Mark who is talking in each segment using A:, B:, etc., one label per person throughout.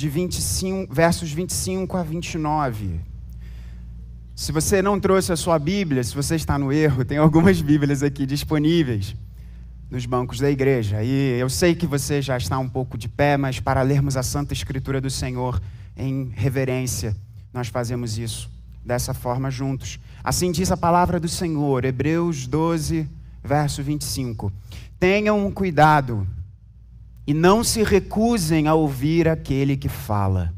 A: de 25, versos 25 a 29. Se você não trouxe a sua Bíblia, se você está no erro, tem algumas Bíblias aqui disponíveis nos bancos da igreja. E eu sei que você já está um pouco de pé, mas para lermos a Santa Escritura do Senhor em reverência, nós fazemos isso dessa forma juntos. Assim diz a palavra do Senhor, Hebreus 12, verso 25. Tenham cuidado e não se recusem a ouvir aquele que fala.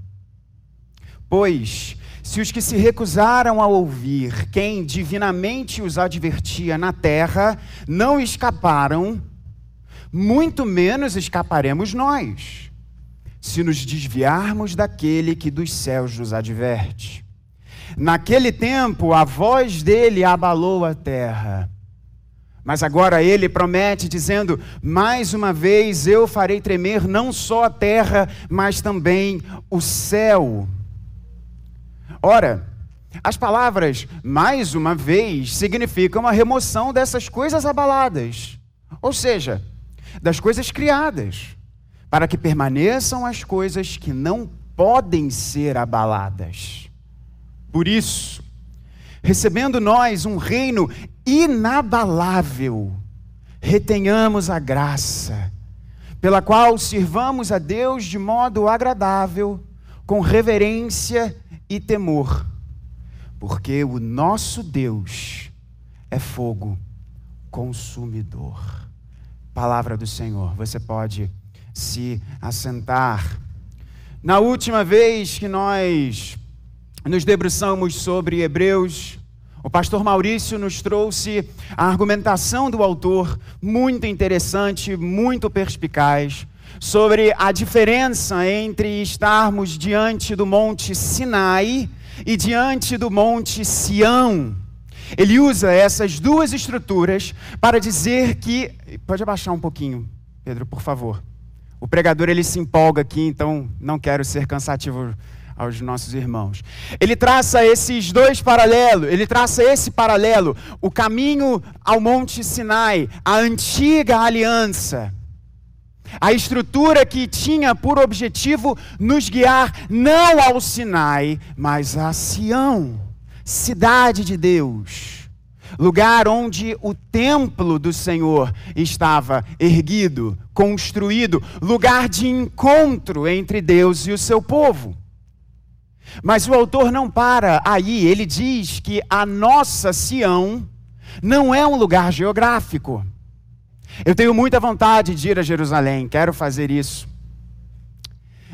A: Pois se os que se recusaram a ouvir quem divinamente os advertia na terra não escaparam, muito menos escaparemos nós, se nos desviarmos daquele que dos céus nos adverte. Naquele tempo, a voz dele abalou a terra. Mas agora ele promete, dizendo: Mais uma vez eu farei tremer não só a terra, mas também o céu. Ora, as palavras mais uma vez significam a remoção dessas coisas abaladas, ou seja, das coisas criadas, para que permaneçam as coisas que não podem ser abaladas. Por isso, recebendo nós um reino inabalável, retenhamos a graça, pela qual sirvamos a Deus de modo agradável, com reverência e temor, porque o nosso Deus é fogo consumidor. Palavra do Senhor, você pode se assentar. Na última vez que nós nos debruçamos sobre Hebreus, o pastor Maurício nos trouxe a argumentação do autor, muito interessante, muito perspicaz, sobre a diferença entre estarmos diante do Monte Sinai e diante do Monte Sião. Ele usa essas duas estruturas para dizer que. Pode abaixar um pouquinho, Pedro, por favor. O pregador ele se empolga aqui, então não quero ser cansativo aos nossos irmãos. Ele traça esses dois paralelos, ele traça esse paralelo, o caminho ao Monte Sinai, a antiga aliança a estrutura que tinha por objetivo nos guiar não ao Sinai, mas a Sião, cidade de Deus, lugar onde o templo do Senhor estava erguido, construído, lugar de encontro entre Deus e o seu povo. Mas o autor não para aí, ele diz que a nossa Sião não é um lugar geográfico. Eu tenho muita vontade de ir a Jerusalém, quero fazer isso.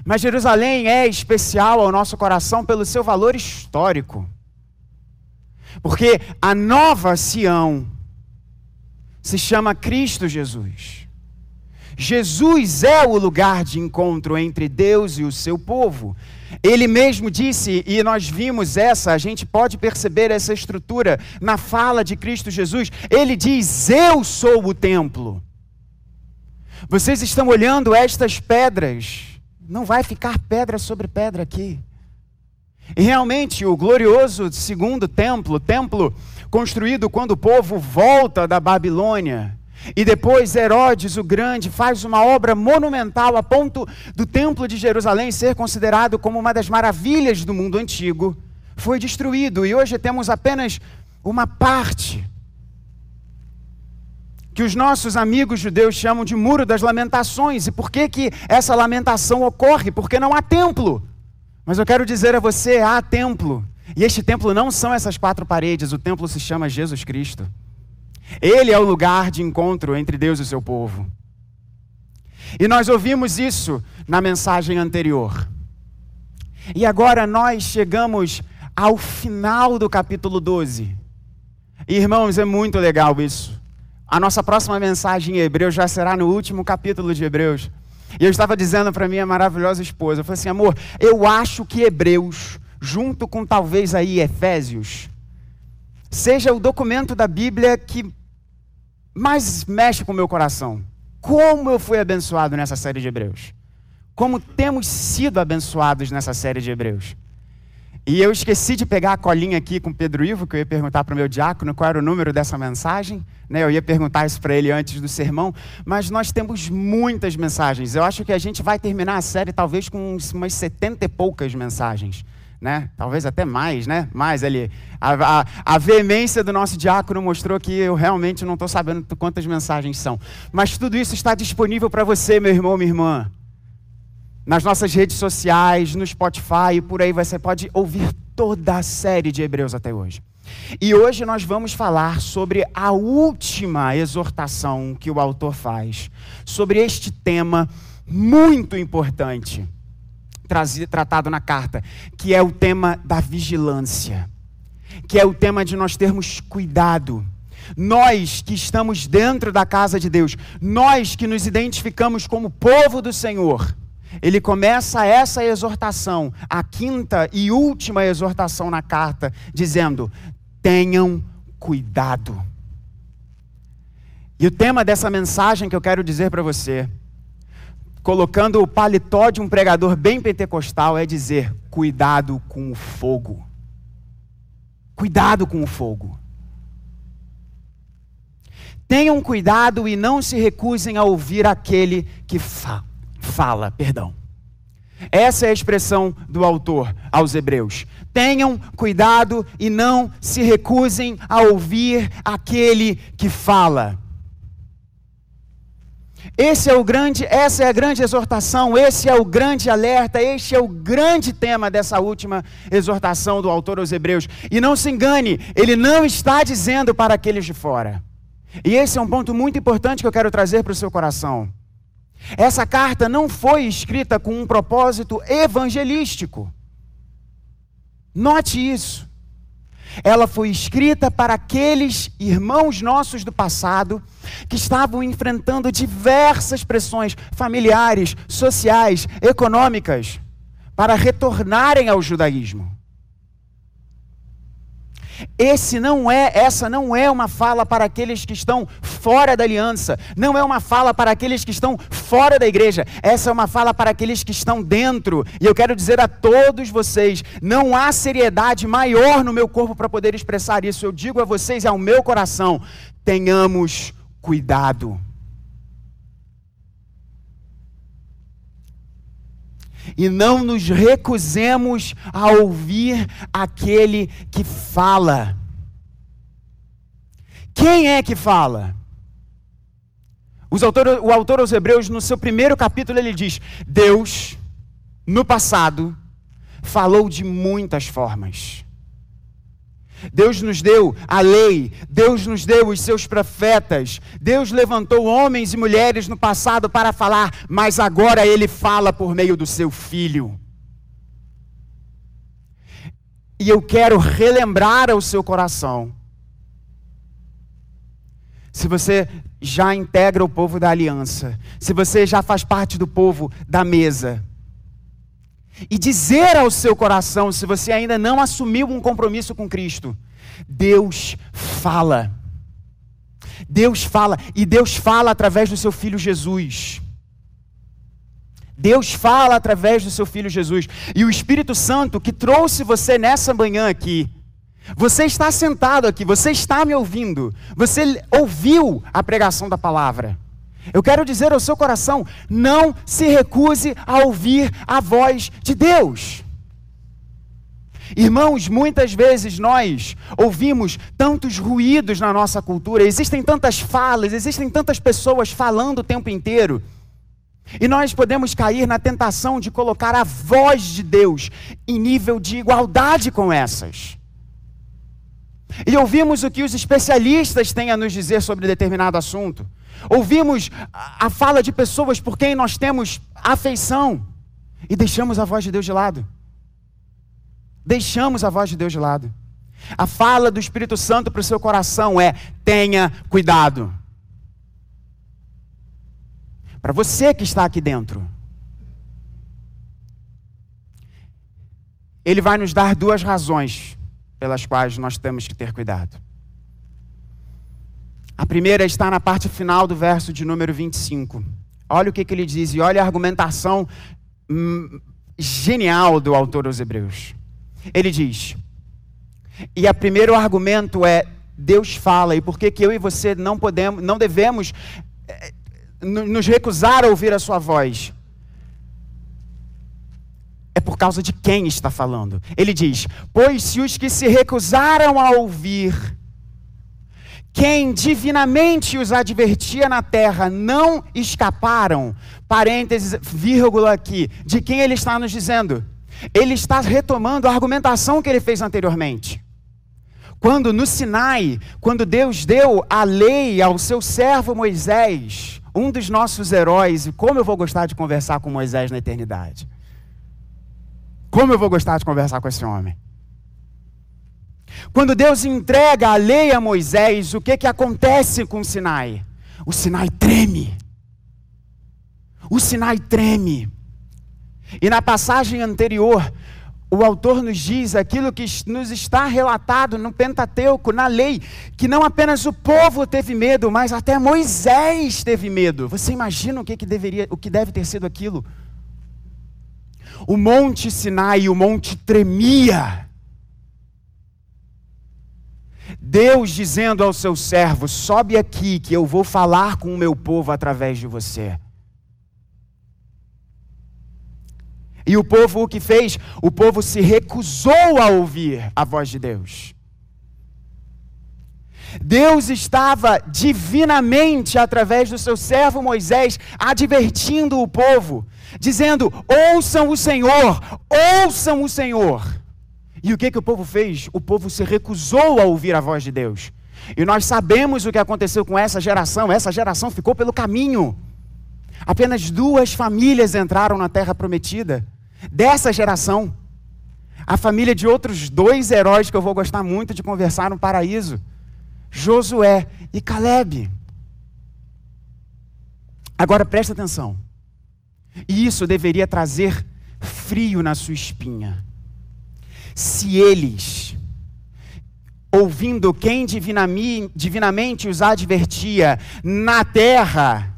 A: Mas Jerusalém é especial ao nosso coração pelo seu valor histórico. Porque a nova Sião se chama Cristo Jesus. Jesus é o lugar de encontro entre Deus e o seu povo. Ele mesmo disse, e nós vimos essa, a gente pode perceber essa estrutura na fala de Cristo Jesus. Ele diz: Eu sou o templo. Vocês estão olhando estas pedras, não vai ficar pedra sobre pedra aqui. E realmente, o glorioso segundo templo, templo construído quando o povo volta da Babilônia, e depois Herodes o Grande faz uma obra monumental a ponto do Templo de Jerusalém ser considerado como uma das maravilhas do mundo antigo. Foi destruído e hoje temos apenas uma parte que os nossos amigos judeus chamam de Muro das Lamentações. E por que, que essa lamentação ocorre? Porque não há templo. Mas eu quero dizer a você: há templo. E este templo não são essas quatro paredes, o templo se chama Jesus Cristo. Ele é o lugar de encontro entre Deus e o seu povo. E nós ouvimos isso na mensagem anterior. E agora nós chegamos ao final do capítulo 12. irmãos, é muito legal isso. A nossa próxima mensagem em Hebreus já será no último capítulo de Hebreus. E eu estava dizendo para minha maravilhosa esposa, eu falei assim, amor, eu acho que Hebreus, junto com talvez aí Efésios, seja o documento da Bíblia que mais mexe com o meu coração. Como eu fui abençoado nessa série de Hebreus. Como temos sido abençoados nessa série de Hebreus. E eu esqueci de pegar a colinha aqui com Pedro Ivo, que eu ia perguntar para o meu diácono qual era o número dessa mensagem. Né? Eu ia perguntar isso para ele antes do sermão. Mas nós temos muitas mensagens. Eu acho que a gente vai terminar a série talvez com umas setenta e poucas mensagens. Né? Talvez até mais, né? Mais ali. A, a, a veemência do nosso diácono mostrou que eu realmente não estou sabendo quantas mensagens são. Mas tudo isso está disponível para você, meu irmão, minha irmã nas nossas redes sociais, no Spotify e por aí você pode ouvir toda a série de Hebreus até hoje. E hoje nós vamos falar sobre a última exortação que o autor faz, sobre este tema muito importante, tratado na carta, que é o tema da vigilância, que é o tema de nós termos cuidado. Nós que estamos dentro da casa de Deus, nós que nos identificamos como povo do Senhor, ele começa essa exortação, a quinta e última exortação na carta, dizendo: tenham cuidado. E o tema dessa mensagem que eu quero dizer para você, colocando o paletó de um pregador bem pentecostal, é dizer: cuidado com o fogo. Cuidado com o fogo. Tenham cuidado e não se recusem a ouvir aquele que fala fala, perdão. Essa é a expressão do autor aos Hebreus. Tenham cuidado e não se recusem a ouvir aquele que fala. Esse é o grande, essa é a grande exortação, esse é o grande alerta, este é o grande tema dessa última exortação do autor aos Hebreus. E não se engane, ele não está dizendo para aqueles de fora. E esse é um ponto muito importante que eu quero trazer para o seu coração. Essa carta não foi escrita com um propósito evangelístico. Note isso. Ela foi escrita para aqueles irmãos nossos do passado que estavam enfrentando diversas pressões familiares, sociais, econômicas, para retornarem ao judaísmo. Esse não é, essa não é uma fala para aqueles que estão fora da aliança, não é uma fala para aqueles que estão fora da igreja. Essa é uma fala para aqueles que estão dentro. E eu quero dizer a todos vocês, não há seriedade maior no meu corpo para poder expressar isso. Eu digo a vocês ao meu coração, tenhamos cuidado. e não nos recusemos a ouvir aquele que fala. Quem é que fala? Autor, o autor aos Hebreus, no seu primeiro capítulo, ele diz: Deus, no passado, falou de muitas formas. Deus nos deu a lei, Deus nos deu os seus profetas, Deus levantou homens e mulheres no passado para falar, mas agora Ele fala por meio do seu Filho. E eu quero relembrar ao seu coração. Se você já integra o povo da aliança, se você já faz parte do povo da mesa, e dizer ao seu coração, se você ainda não assumiu um compromisso com Cristo, Deus fala. Deus fala, e Deus fala através do seu filho Jesus. Deus fala através do seu filho Jesus. E o Espírito Santo que trouxe você nessa manhã aqui, você está sentado aqui, você está me ouvindo, você ouviu a pregação da palavra. Eu quero dizer ao seu coração: não se recuse a ouvir a voz de Deus. Irmãos, muitas vezes nós ouvimos tantos ruídos na nossa cultura, existem tantas falas, existem tantas pessoas falando o tempo inteiro. E nós podemos cair na tentação de colocar a voz de Deus em nível de igualdade com essas. E ouvimos o que os especialistas têm a nos dizer sobre determinado assunto. Ouvimos a fala de pessoas por quem nós temos afeição e deixamos a voz de Deus de lado. Deixamos a voz de Deus de lado. A fala do Espírito Santo para o seu coração é: tenha cuidado. Para você que está aqui dentro. Ele vai nos dar duas razões pelas quais nós temos que ter cuidado. A primeira está na parte final do verso de número 25. Olha o que, que ele diz e olha a argumentação hum, genial do autor aos Hebreus. ele diz. E o primeiro argumento é Deus fala e por que que eu e você não podemos, não devemos eh, nos recusar a ouvir a sua voz? É por causa de quem está falando. Ele diz: Pois se os que se recusaram a ouvir quem divinamente os advertia na terra não escaparam, parênteses, vírgula aqui, de quem ele está nos dizendo? Ele está retomando a argumentação que ele fez anteriormente. Quando no Sinai, quando Deus deu a lei ao seu servo Moisés, um dos nossos heróis, e como eu vou gostar de conversar com Moisés na eternidade. Como eu vou gostar de conversar com esse homem. Quando Deus entrega a lei a Moisés, o que, que acontece com o Sinai? O Sinai treme. O Sinai treme. E na passagem anterior, o autor nos diz aquilo que nos está relatado no Pentateuco, na lei, que não apenas o povo teve medo, mas até Moisés teve medo. Você imagina o que, que deveria, o que deve ter sido aquilo? O monte Sinai, o monte tremia. Deus dizendo ao seu servo: sobe aqui, que eu vou falar com o meu povo através de você. E o povo o que fez? O povo se recusou a ouvir a voz de Deus. Deus estava divinamente, através do seu servo Moisés, advertindo o povo, dizendo: ouçam o Senhor, ouçam o Senhor. E o que, que o povo fez? O povo se recusou a ouvir a voz de Deus. E nós sabemos o que aconteceu com essa geração. Essa geração ficou pelo caminho. Apenas duas famílias entraram na terra prometida. Dessa geração. A família de outros dois heróis que eu vou gostar muito de conversar no paraíso: Josué e Caleb. Agora presta atenção. E isso deveria trazer frio na sua espinha se eles, ouvindo quem divinamente os advertia na terra,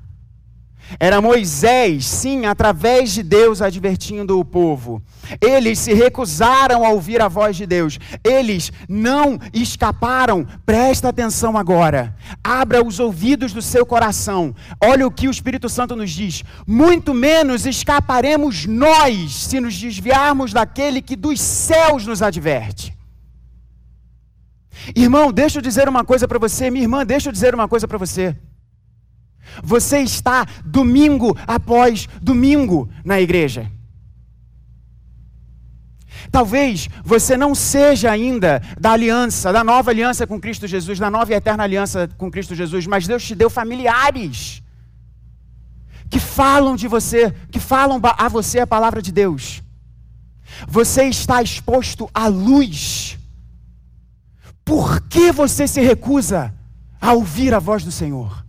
A: era Moisés, sim, através de Deus advertindo o povo. Eles se recusaram a ouvir a voz de Deus. Eles não escaparam. Presta atenção agora. Abra os ouvidos do seu coração. Olha o que o Espírito Santo nos diz. Muito menos escaparemos nós se nos desviarmos daquele que dos céus nos adverte. Irmão, deixa eu dizer uma coisa para você. Minha irmã, deixa eu dizer uma coisa para você. Você está domingo após domingo na igreja. Talvez você não seja ainda da aliança, da nova aliança com Cristo Jesus, da nova e eterna aliança com Cristo Jesus, mas Deus te deu familiares que falam de você, que falam a você a palavra de Deus. Você está exposto à luz. Por que você se recusa a ouvir a voz do Senhor?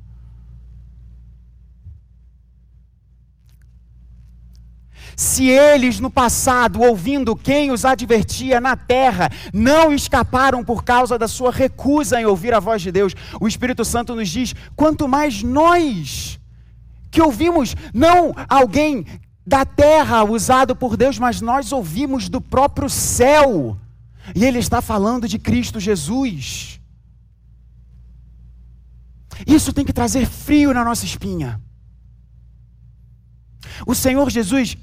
A: Se eles no passado, ouvindo quem os advertia na terra, não escaparam por causa da sua recusa em ouvir a voz de Deus, o Espírito Santo nos diz: quanto mais nós, que ouvimos não alguém da terra usado por Deus, mas nós ouvimos do próprio céu. E ele está falando de Cristo Jesus. Isso tem que trazer frio na nossa espinha. O Senhor Jesus,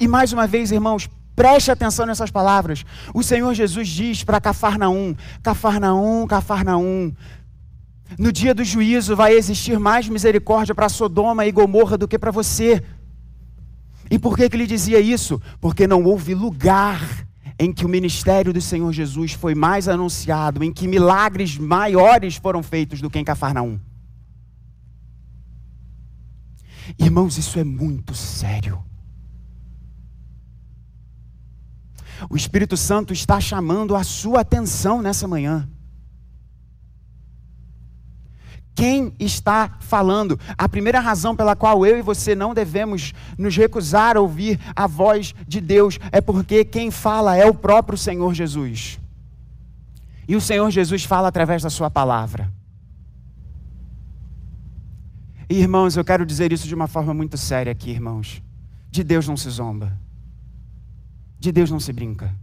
A: e mais uma vez, irmãos, preste atenção nessas palavras. O Senhor Jesus diz para Cafarnaum: Cafarnaum, Cafarnaum. No dia do juízo vai existir mais misericórdia para Sodoma e Gomorra do que para você. E por que, que ele dizia isso? Porque não houve lugar em que o ministério do Senhor Jesus foi mais anunciado, em que milagres maiores foram feitos do que em Cafarnaum. Irmãos, isso é muito sério. O Espírito Santo está chamando a sua atenção nessa manhã. Quem está falando? A primeira razão pela qual eu e você não devemos nos recusar a ouvir a voz de Deus é porque quem fala é o próprio Senhor Jesus. E o Senhor Jesus fala através da Sua palavra. Irmãos, eu quero dizer isso de uma forma muito séria aqui, irmãos. De Deus não se zomba. De Deus não se brinca.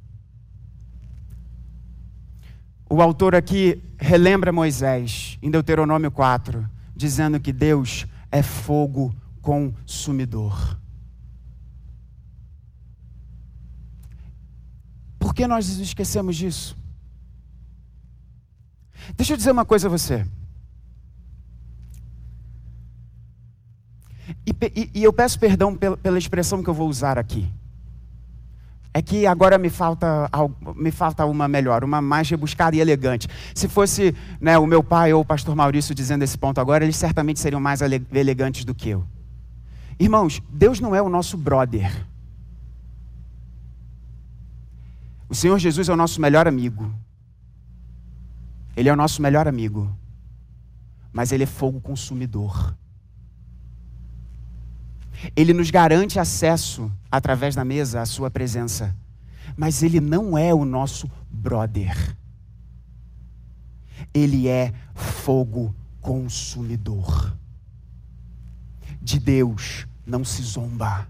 A: o autor aqui relembra Moisés, em Deuteronômio 4, dizendo que Deus é fogo consumidor. Por que nós esquecemos disso? Deixa eu dizer uma coisa a você. E, e, e eu peço perdão pela, pela expressão que eu vou usar aqui. É que agora me falta, me falta uma melhor, uma mais rebuscada e elegante. Se fosse né, o meu pai ou o pastor Maurício dizendo esse ponto agora, eles certamente seriam mais elegantes do que eu. Irmãos, Deus não é o nosso brother. O Senhor Jesus é o nosso melhor amigo. Ele é o nosso melhor amigo. Mas ele é fogo consumidor. Ele nos garante acesso através da mesa à sua presença. Mas ele não é o nosso brother. Ele é fogo consumidor. De Deus não se zomba.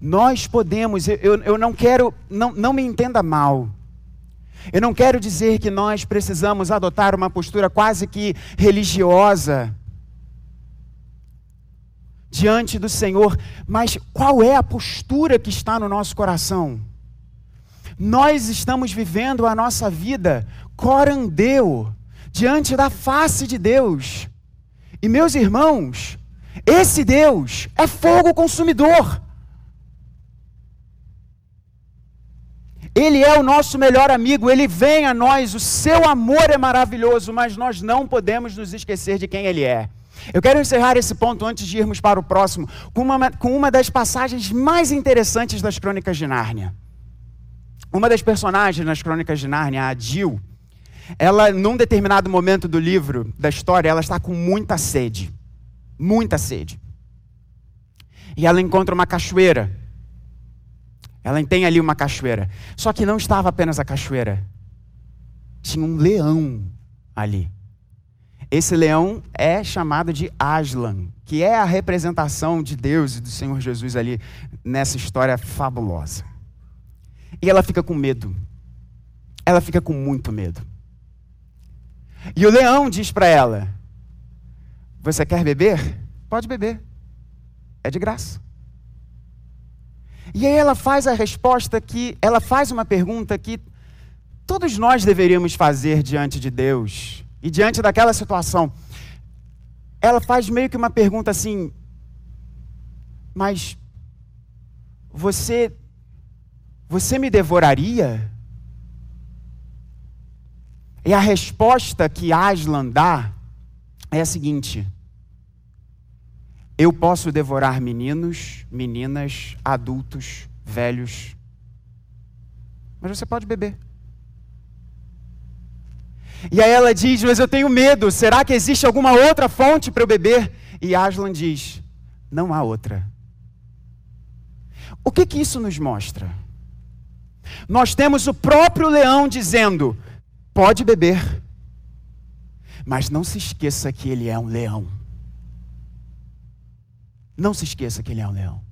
A: Nós podemos, eu, eu não quero, não, não me entenda mal. Eu não quero dizer que nós precisamos adotar uma postura quase que religiosa diante do Senhor, mas qual é a postura que está no nosso coração? Nós estamos vivendo a nossa vida corandeu, diante da face de Deus. E meus irmãos, esse Deus é fogo consumidor. Ele é o nosso melhor amigo, ele vem a nós, o seu amor é maravilhoso, mas nós não podemos nos esquecer de quem ele é. Eu quero encerrar esse ponto antes de irmos para o próximo, com uma, com uma das passagens mais interessantes das Crônicas de Nárnia. Uma das personagens nas Crônicas de Nárnia, a Jill, ela, num determinado momento do livro, da história, ela está com muita sede. Muita sede. E ela encontra uma cachoeira. Ela tem ali uma cachoeira. Só que não estava apenas a cachoeira. Tinha um leão ali. Esse leão é chamado de Aslan, que é a representação de Deus e do Senhor Jesus ali nessa história fabulosa. E ela fica com medo. Ela fica com muito medo. E o leão diz para ela: Você quer beber? Pode beber. É de graça. E aí ela faz a resposta que, ela faz uma pergunta que todos nós deveríamos fazer diante de Deus e diante daquela situação, ela faz meio que uma pergunta assim: Mas você você me devoraria? E a resposta que Aslan dá é a seguinte: Eu posso devorar meninos, meninas, adultos, velhos, mas você pode beber. E aí ela diz: Mas eu tenho medo, será que existe alguma outra fonte para eu beber? E Aslan diz: Não há outra. O que, que isso nos mostra? Nós temos o próprio leão dizendo: Pode beber, mas não se esqueça que ele é um leão. Não se esqueça que ele é um leão.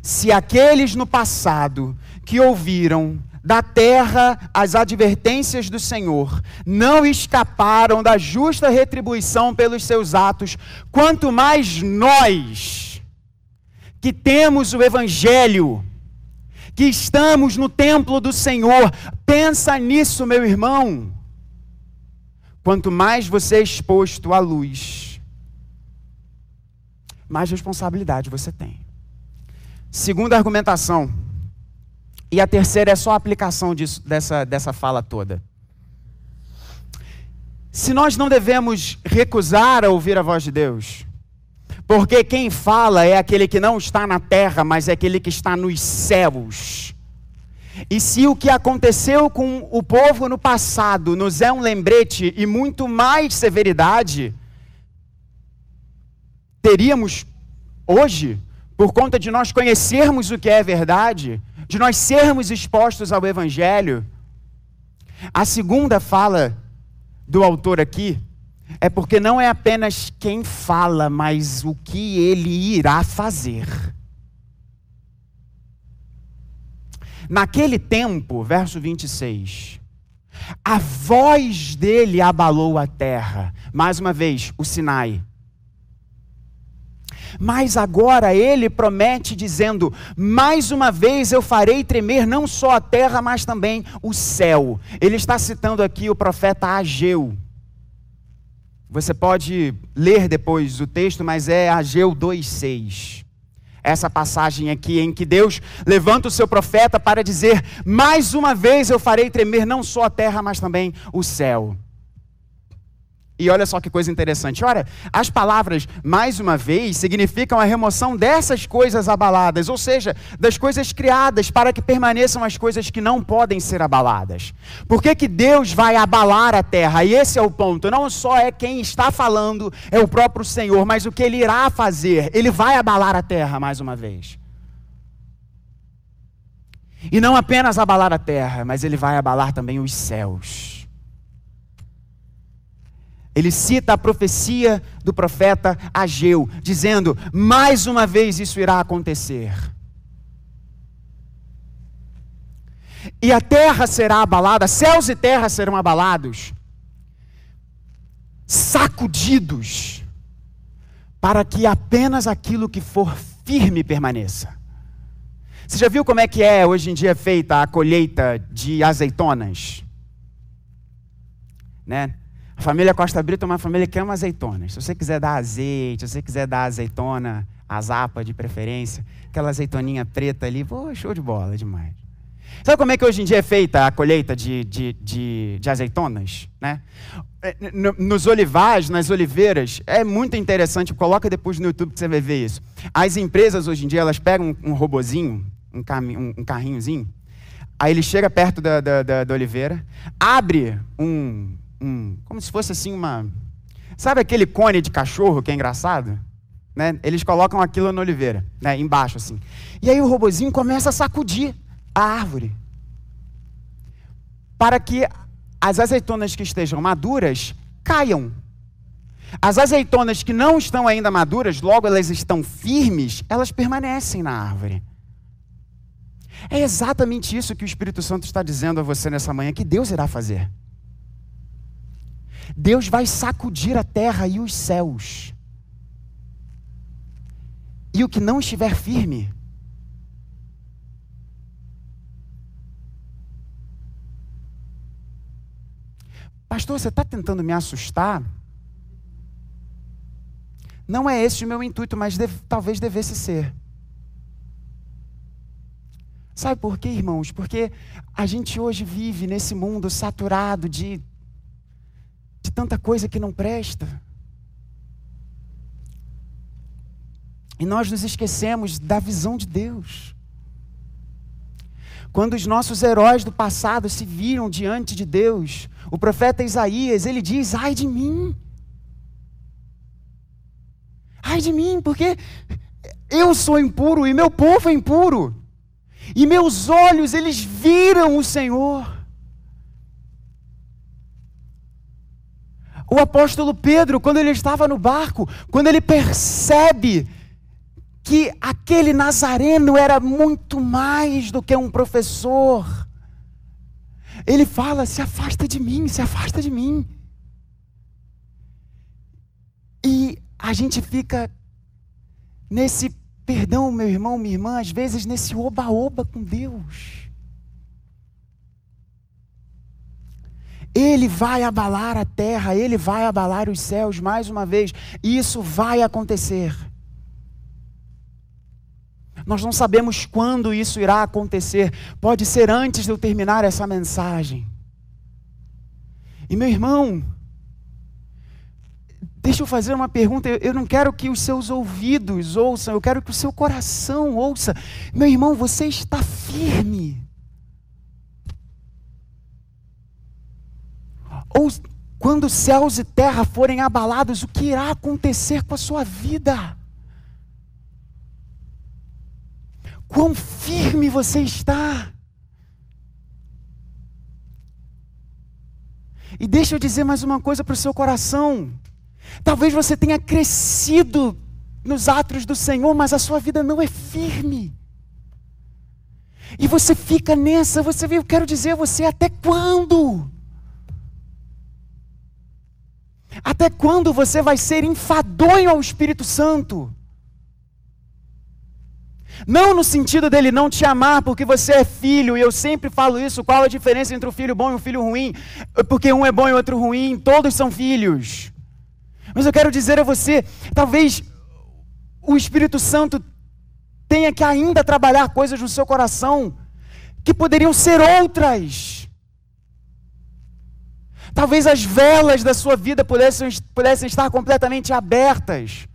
A: Se aqueles no passado que ouviram da terra as advertências do Senhor, não escaparam da justa retribuição pelos seus atos, quanto mais nós, que temos o Evangelho, que estamos no templo do Senhor, pensa nisso, meu irmão. Quanto mais você é exposto à luz, mais responsabilidade você tem. Segunda argumentação e a terceira é só a aplicação disso, dessa, dessa fala toda. Se nós não devemos recusar a ouvir a voz de Deus, porque quem fala é aquele que não está na terra, mas é aquele que está nos céus. E se o que aconteceu com o povo no passado nos é um lembrete e muito mais severidade, teríamos hoje, por conta de nós conhecermos o que é verdade, de nós sermos expostos ao Evangelho. A segunda fala do autor aqui é porque não é apenas quem fala, mas o que ele irá fazer. Naquele tempo, verso 26, a voz dele abalou a terra. Mais uma vez, o Sinai. Mas agora ele promete, dizendo: Mais uma vez eu farei tremer não só a terra, mas também o céu. Ele está citando aqui o profeta Ageu. Você pode ler depois o texto, mas é Ageu 2,6 essa passagem aqui em que Deus levanta o seu profeta para dizer: mais uma vez eu farei tremer não só a terra, mas também o céu. E olha só que coisa interessante. Olha, as palavras, mais uma vez, significam a remoção dessas coisas abaladas, ou seja, das coisas criadas, para que permaneçam as coisas que não podem ser abaladas. Por que, que Deus vai abalar a terra? E esse é o ponto. Não só é quem está falando, é o próprio Senhor, mas o que ele irá fazer. Ele vai abalar a terra mais uma vez. E não apenas abalar a terra, mas ele vai abalar também os céus. Ele cita a profecia do profeta Ageu, dizendo: mais uma vez isso irá acontecer. E a terra será abalada, céus e terra serão abalados, sacudidos, para que apenas aquilo que for firme permaneça. Você já viu como é que é hoje em dia feita a colheita de azeitonas? Né? A família Costa Brito é uma família que ama azeitonas. Se você quiser dar azeite, se você quiser dar azeitona, azapa de preferência, aquela azeitoninha preta ali, pô, show de bola, demais. Sabe como é que hoje em dia é feita a colheita de, de, de, de azeitonas? Né? É, nos olivais, nas oliveiras, é muito interessante, coloca depois no YouTube que você vai ver isso. As empresas hoje em dia, elas pegam um, um robozinho, um, um, um carrinhozinho, aí ele chega perto da, da, da, da oliveira, abre um, um, como se fosse assim uma, sabe aquele cone de cachorro que é engraçado? Né? Eles colocam aquilo na oliveira, né? embaixo assim. E aí o robozinho começa a sacudir a árvore para que as azeitonas que estejam maduras caiam. As azeitonas que não estão ainda maduras, logo elas estão firmes, elas permanecem na árvore. É exatamente isso que o Espírito Santo está dizendo a você nessa manhã que Deus irá fazer. Deus vai sacudir a terra e os céus. E o que não estiver firme, Pastor, você está tentando me assustar? Não é esse o meu intuito, mas deve, talvez devesse ser. Sabe por quê, irmãos? Porque a gente hoje vive nesse mundo saturado de de tanta coisa que não presta. E nós nos esquecemos da visão de Deus. Quando os nossos heróis do passado se viram diante de Deus, o profeta Isaías, ele diz: "Ai de mim! Ai de mim, porque eu sou impuro e meu povo é impuro. E meus olhos eles viram o Senhor. O apóstolo Pedro, quando ele estava no barco, quando ele percebe que aquele nazareno era muito mais do que um professor, ele fala: se afasta de mim, se afasta de mim. E a gente fica nesse, perdão, meu irmão, minha irmã, às vezes nesse oba-oba com Deus. Ele vai abalar a terra, ele vai abalar os céus mais uma vez. Isso vai acontecer. Nós não sabemos quando isso irá acontecer. Pode ser antes de eu terminar essa mensagem. E meu irmão, deixa eu fazer uma pergunta. Eu não quero que os seus ouvidos ouçam, eu quero que o seu coração ouça. Meu irmão, você está firme. Ou quando céus e terra forem abalados, o que irá acontecer com a sua vida? Quão firme você está? E deixa eu dizer mais uma coisa para o seu coração. Talvez você tenha crescido nos atos do Senhor, mas a sua vida não é firme. E você fica nessa, você eu quero dizer você, até quando? Até quando você vai ser enfadonho ao Espírito Santo? Não no sentido dele não te amar porque você é filho, e eu sempre falo isso: qual a diferença entre o filho bom e o filho ruim? Porque um é bom e outro ruim, todos são filhos. Mas eu quero dizer a você: talvez o Espírito Santo tenha que ainda trabalhar coisas no seu coração que poderiam ser outras. Talvez as velas da sua vida pudessem, pudessem estar completamente abertas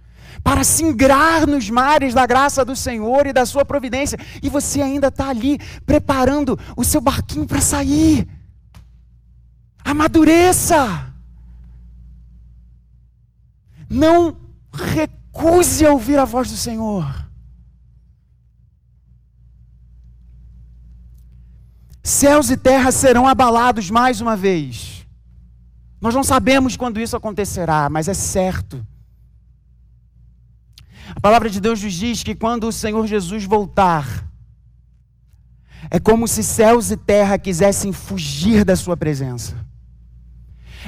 A: para singrar nos mares da graça do Senhor e da sua providência, e você ainda está ali preparando o seu barquinho para sair. Amadureça. Não recuse ouvir a voz do Senhor. Céus e terra serão abalados mais uma vez. Nós não sabemos quando isso acontecerá, mas é certo. A palavra de Deus nos diz que quando o Senhor Jesus voltar, é como se céus e terra quisessem fugir da sua presença.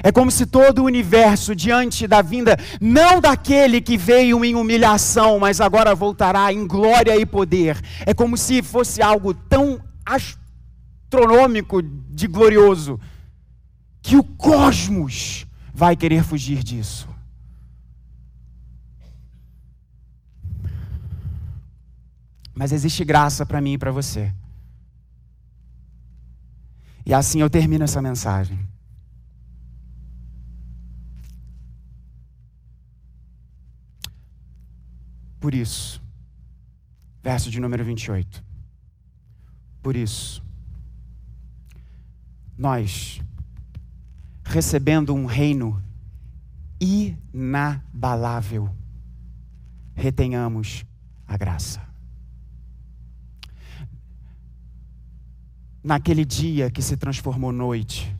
A: É como se todo o universo, diante da vinda, não daquele que veio em humilhação, mas agora voltará em glória e poder. É como se fosse algo tão astronômico de glorioso, que o cosmos vai querer fugir disso. Mas existe graça para mim e para você. E assim eu termino essa mensagem. Por isso, verso de número 28. Por isso, nós, recebendo um reino inabalável, retenhamos a graça. Naquele dia que se transformou noite,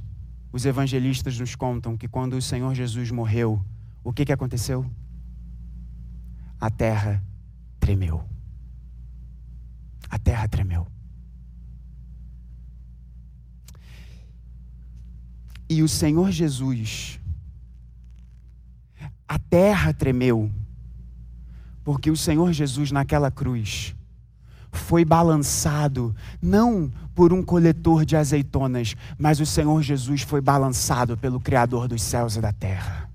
A: os evangelistas nos contam que quando o Senhor Jesus morreu, o que, que aconteceu? A terra tremeu. A terra tremeu. E o Senhor Jesus, a terra tremeu, porque o Senhor Jesus naquela cruz, foi balançado, não por um coletor de azeitonas, mas o Senhor Jesus foi balançado pelo Criador dos céus e da terra.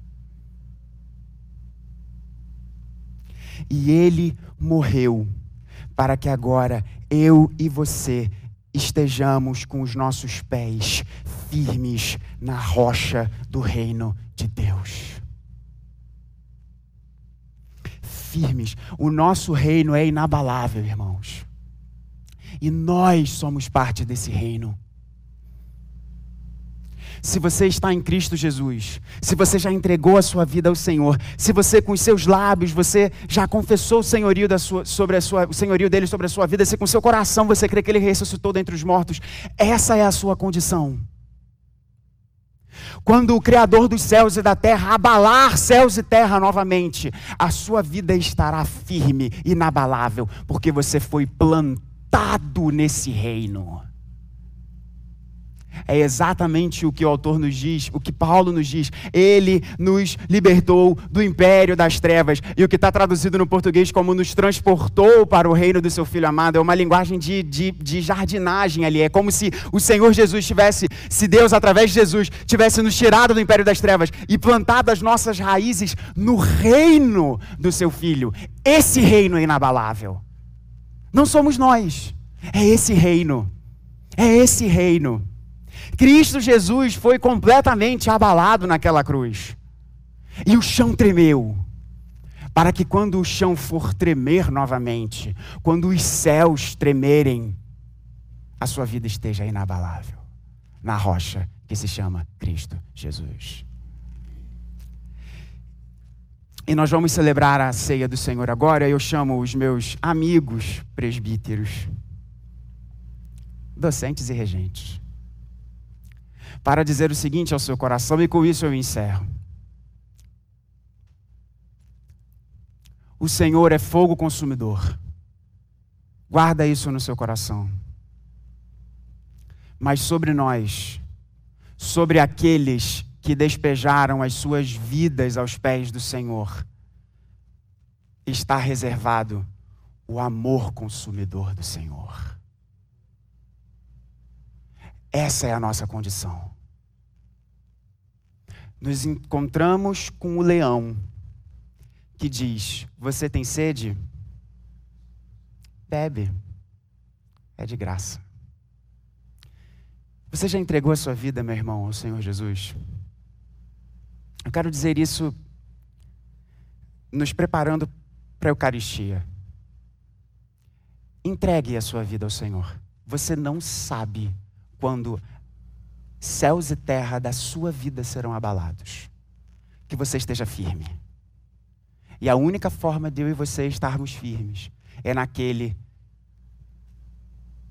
A: E ele morreu para que agora eu e você estejamos com os nossos pés firmes na rocha do reino de Deus. Firmes. O nosso reino é inabalável, irmãos. E nós somos parte desse reino. Se você está em Cristo Jesus, se você já entregou a sua vida ao Senhor, se você com os seus lábios você já confessou o senhorio, da sua, sobre a sua, o senhorio dele sobre a sua vida, se com seu coração você crê que ele ressuscitou dentre os mortos, essa é a sua condição. Quando o Criador dos céus e da terra abalar céus e terra novamente, a sua vida estará firme, inabalável, porque você foi plantado nesse reino. É exatamente o que o autor nos diz, o que Paulo nos diz. Ele nos libertou do império das trevas. E o que está traduzido no português como nos transportou para o reino do seu Filho amado é uma linguagem de, de, de jardinagem ali. É como se o Senhor Jesus tivesse, se Deus, através de Jesus, tivesse nos tirado do império das trevas e plantado as nossas raízes no reino do seu Filho. Esse reino é inabalável. Não somos nós. É esse reino. É esse reino. Cristo Jesus foi completamente abalado naquela cruz. E o chão tremeu. Para que quando o chão for tremer novamente, quando os céus tremerem, a sua vida esteja inabalável na rocha que se chama Cristo Jesus. E nós vamos celebrar a ceia do Senhor agora. Eu chamo os meus amigos presbíteros, docentes e regentes, para dizer o seguinte ao seu coração, e com isso eu encerro. O Senhor é fogo consumidor. Guarda isso no seu coração. mas sobre nós, sobre aqueles que despejaram as suas vidas aos pés do Senhor, está reservado o amor consumidor do Senhor. Essa é a nossa condição. Nos encontramos com o leão que diz: Você tem sede? Bebe. É de graça. Você já entregou a sua vida, meu irmão, ao Senhor Jesus? Eu quero dizer isso nos preparando para a Eucaristia. Entregue a sua vida ao Senhor. Você não sabe quando céus e terra da sua vida serão abalados. Que você esteja firme. E a única forma de eu e você estarmos firmes é naquele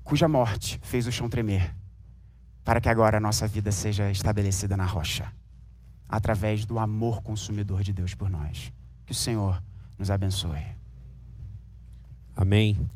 A: cuja morte fez o chão tremer, para que agora a nossa vida seja estabelecida na rocha, através do amor consumidor de Deus por nós. Que o Senhor nos abençoe.
B: Amém.